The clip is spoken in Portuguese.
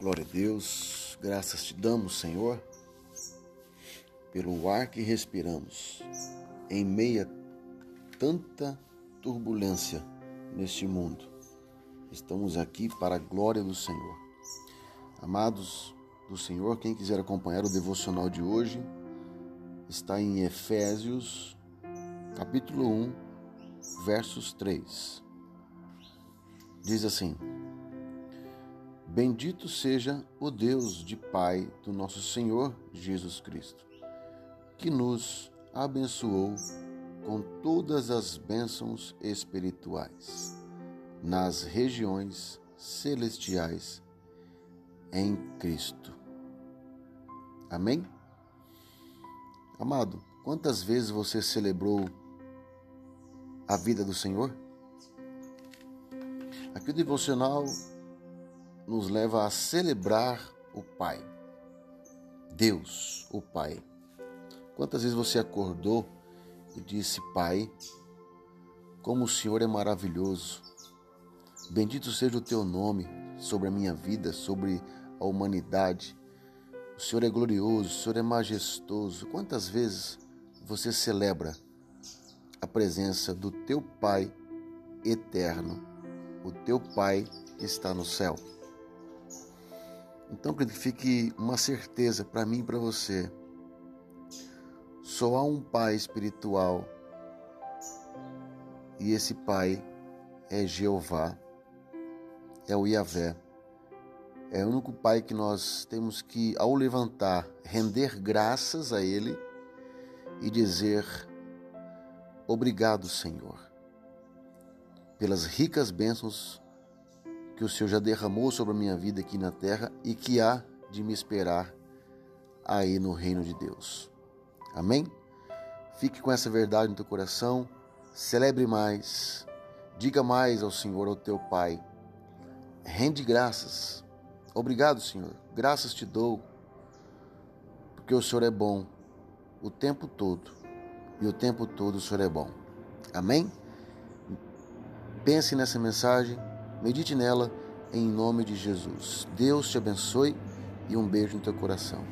Glória a Deus, graças te damos, Senhor, pelo ar que respiramos, em meio a tanta turbulência neste mundo. Estamos aqui para a glória do Senhor. Amados do Senhor, quem quiser acompanhar o devocional de hoje, está em Efésios, capítulo 1, versos 3. Diz assim: Bendito seja o Deus de Pai do nosso Senhor Jesus Cristo, que nos abençoou com todas as bênçãos espirituais nas regiões celestiais em Cristo. Amém? Amado, quantas vezes você celebrou a vida do Senhor? Aqui o devocional nos leva a celebrar o Pai. Deus, o Pai. Quantas vezes você acordou e disse: Pai, como o Senhor é maravilhoso. Bendito seja o teu nome sobre a minha vida, sobre a humanidade. O Senhor é glorioso, o Senhor é majestoso. Quantas vezes você celebra a presença do teu Pai eterno, o teu Pai que está no céu? Então, que fique uma certeza para mim e para você. Só há um Pai espiritual e esse Pai é Jeová, é o Iavé. É o único Pai que nós temos que, ao levantar, render graças a Ele e dizer: Obrigado, Senhor, pelas ricas bênçãos que o Senhor já derramou sobre a minha vida aqui na terra e que há de me esperar aí no reino de Deus. Amém? Fique com essa verdade no teu coração, celebre mais, diga mais ao Senhor, ao teu Pai. Rende graças. Obrigado, Senhor. Graças te dou, porque o Senhor é bom o tempo todo e o tempo todo o Senhor é bom. Amém? Pense nessa mensagem Medite nela em nome de Jesus. Deus te abençoe e um beijo no teu coração.